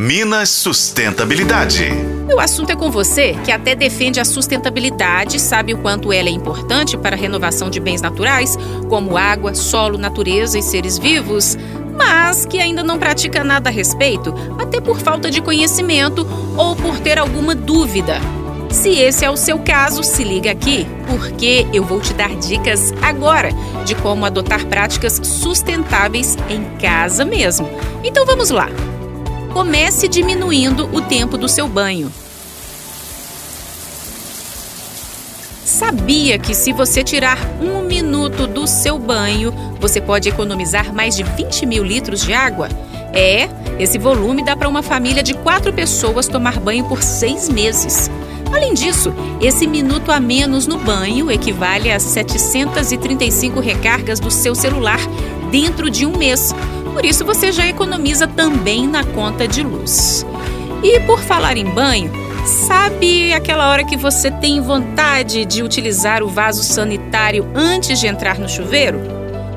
Minas Sustentabilidade. O assunto é com você que até defende a sustentabilidade, sabe o quanto ela é importante para a renovação de bens naturais, como água, solo, natureza e seres vivos, mas que ainda não pratica nada a respeito, até por falta de conhecimento ou por ter alguma dúvida. Se esse é o seu caso, se liga aqui, porque eu vou te dar dicas agora de como adotar práticas sustentáveis em casa mesmo. Então vamos lá! Comece diminuindo o tempo do seu banho. Sabia que se você tirar um minuto do seu banho, você pode economizar mais de 20 mil litros de água? É, esse volume dá para uma família de quatro pessoas tomar banho por seis meses. Além disso, esse minuto a menos no banho equivale a 735 recargas do seu celular dentro de um mês. Por isso você já economiza também na conta de luz. E por falar em banho, sabe aquela hora que você tem vontade de utilizar o vaso sanitário antes de entrar no chuveiro?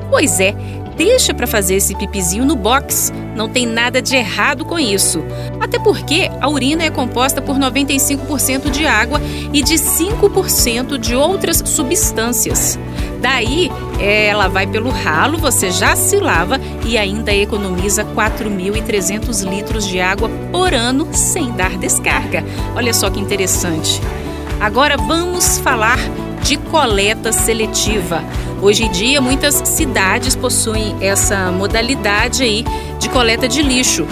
Pois é, deixa para fazer esse pipizinho no box. Não tem nada de errado com isso. Até porque a urina é composta por 95% de água e de 5% de outras substâncias. Daí, ela vai pelo ralo, você já se lava e ainda economiza 4.300 litros de água por ano sem dar descarga. Olha só que interessante. Agora vamos falar de coleta seletiva. Hoje em dia, muitas cidades possuem essa modalidade aí de coleta de lixo.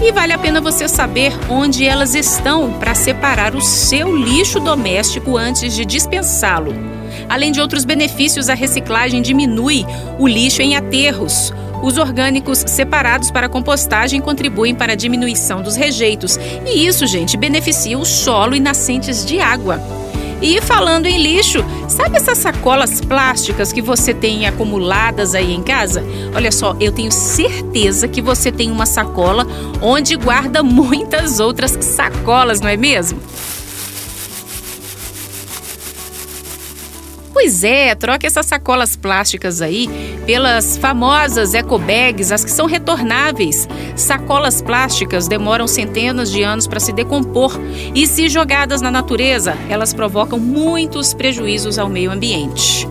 E vale a pena você saber onde elas estão para separar o seu lixo doméstico antes de dispensá-lo. Além de outros benefícios, a reciclagem diminui o lixo em aterros. Os orgânicos separados para compostagem contribuem para a diminuição dos rejeitos. E isso, gente, beneficia o solo e nascentes de água. E falando em lixo, sabe essas sacolas plásticas que você tem acumuladas aí em casa? Olha só, eu tenho certeza que você tem uma sacola onde guarda muitas outras sacolas, não é mesmo? Pois é, troque essas sacolas plásticas aí pelas famosas eco bags, as que são retornáveis. Sacolas plásticas demoram centenas de anos para se decompor e, se jogadas na natureza, elas provocam muitos prejuízos ao meio ambiente.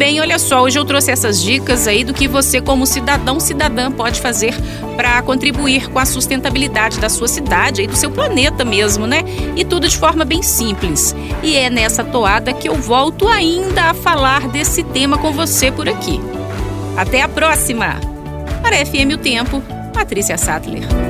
Bem, olha só, hoje eu trouxe essas dicas aí do que você, como cidadão, cidadã, pode fazer para contribuir com a sustentabilidade da sua cidade e do seu planeta mesmo, né? E tudo de forma bem simples. E é nessa toada que eu volto ainda a falar desse tema com você por aqui. Até a próxima! Para FM O Tempo, Patrícia Sattler.